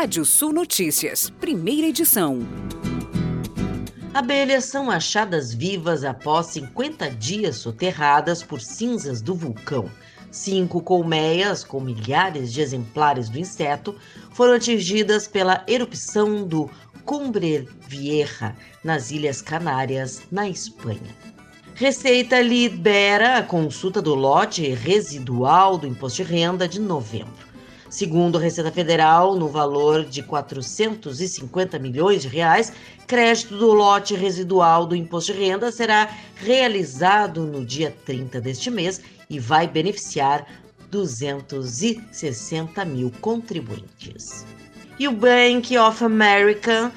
Rádio Sul Notícias, primeira edição. Abelhas são achadas vivas após 50 dias soterradas por cinzas do vulcão. Cinco colmeias, com milhares de exemplares do inseto, foram atingidas pela erupção do Cumbre Vieja, nas Ilhas Canárias, na Espanha. Receita libera a consulta do lote residual do imposto de renda de novembro. Segundo a Receita Federal, no valor de 450 milhões de reais, crédito do lote residual do imposto de renda será realizado no dia 30 deste mês e vai beneficiar 260 mil contribuintes. E o Bank of America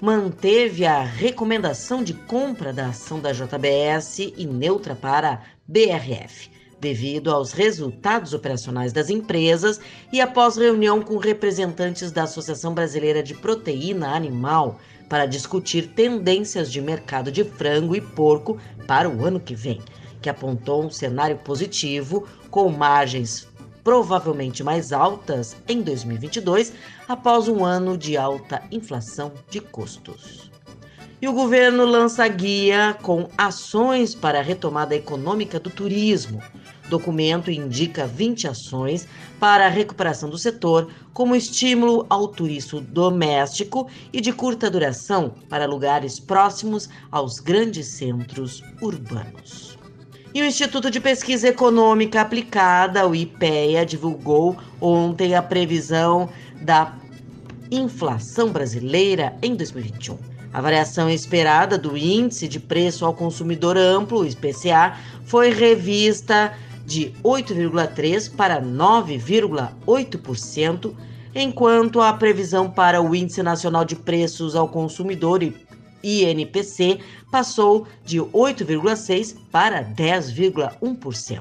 manteve a recomendação de compra da ação da JBS e neutra para a BRF, devido aos resultados operacionais das empresas e após reunião com representantes da Associação Brasileira de Proteína Animal para discutir tendências de mercado de frango e porco para o ano que vem que apontou um cenário positivo, com margens provavelmente mais altas em 2022, após um ano de alta inflação de custos. E o governo lança guia com ações para a retomada econômica do turismo. Documento indica 20 ações para a recuperação do setor, como estímulo ao turismo doméstico e de curta duração para lugares próximos aos grandes centros urbanos. E o Instituto de Pesquisa Econômica Aplicada, o IPEA, divulgou ontem a previsão da inflação brasileira em 2021. A variação esperada do Índice de Preço ao Consumidor Amplo, IPCA, foi revista de 8,3% para 9,8%, enquanto a previsão para o Índice Nacional de Preços ao Consumidor, INPC passou de 8,6% para 10,1%.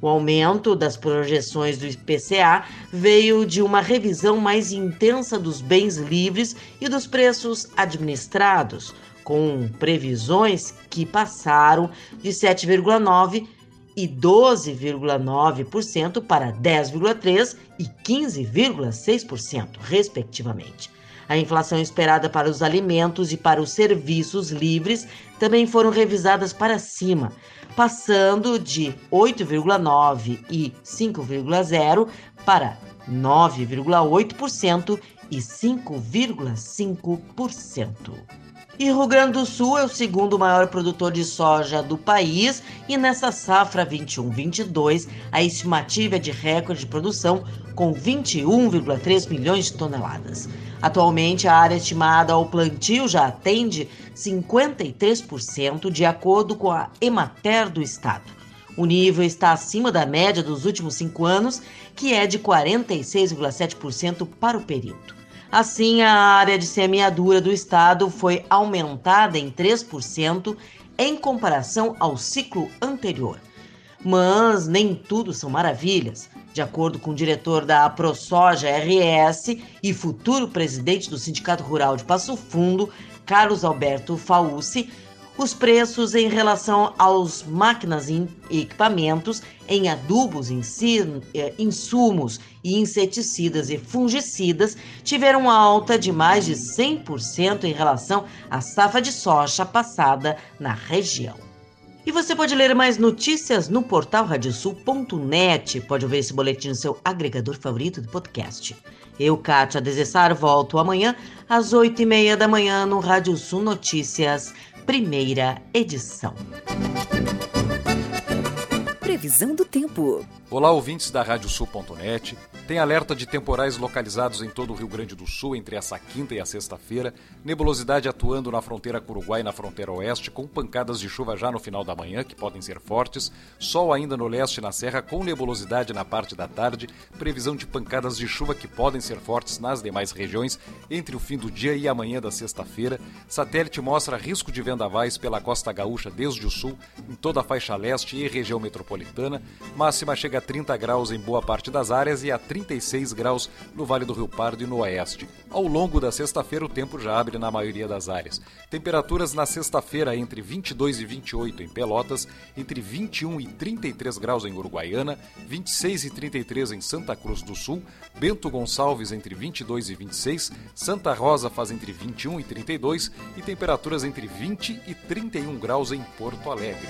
O aumento das projeções do IPCA veio de uma revisão mais intensa dos bens livres e dos preços administrados, com previsões que passaram de 7,9% e 12,9% para 10,3% e 15,6%, respectivamente. A inflação esperada para os alimentos e para os serviços livres também foram revisadas para cima, passando de 8,9% e 5,0% para 9,8% e 5,5%. E Rio Grande do Sul é o segundo maior produtor de soja do país e nessa safra 21-22 a estimativa é de recorde de produção com 21,3 milhões de toneladas. Atualmente a área estimada ao plantio já atende 53% de acordo com a Emater do estado. O nível está acima da média dos últimos cinco anos, que é de 46,7% para o período. Assim, a área de semeadura do estado foi aumentada em 3% em comparação ao ciclo anterior. Mas nem tudo são maravilhas. De acordo com o diretor da ProSoja RS e futuro presidente do Sindicato Rural de Passo Fundo, Carlos Alberto Fauci, os preços em relação aos máquinas e equipamentos em adubos, eh, insumos e inseticidas e fungicidas tiveram alta de mais de 100% em relação à safra de soja passada na região. E você pode ler mais notícias no portal radiosul.net. Pode ouvir esse boletim no seu agregador favorito de podcast. Eu, Kátia Desessar, volto amanhã às oito e meia da manhã no Rádio Sul Notícias primeira edição. Previsão do tempo. Olá, ouvintes da Radiosul.net. Tem alerta de temporais localizados em todo o Rio Grande do Sul entre essa quinta e a sexta-feira. Nebulosidade atuando na fronteira com o Uruguai e na fronteira oeste, com pancadas de chuva já no final da manhã, que podem ser fortes. Sol ainda no leste e na serra, com nebulosidade na parte da tarde. Previsão de pancadas de chuva que podem ser fortes nas demais regiões entre o fim do dia e amanhã da sexta-feira. Satélite mostra risco de vendavais pela costa gaúcha desde o sul, em toda a faixa leste e região metropolitana. Máxima chega a 30 graus em boa parte das áreas e a 36 graus no Vale do Rio Pardo e no oeste. Ao longo da sexta-feira, o tempo já abre na maioria das áreas. Temperaturas na sexta-feira entre 22 e 28 em Pelotas, entre 21 e 33 graus em Uruguaiana, 26 e 33 em Santa Cruz do Sul, Bento Gonçalves entre 22 e 26, Santa Rosa faz entre 21 e 32 e temperaturas entre 20 e 31 graus em Porto Alegre.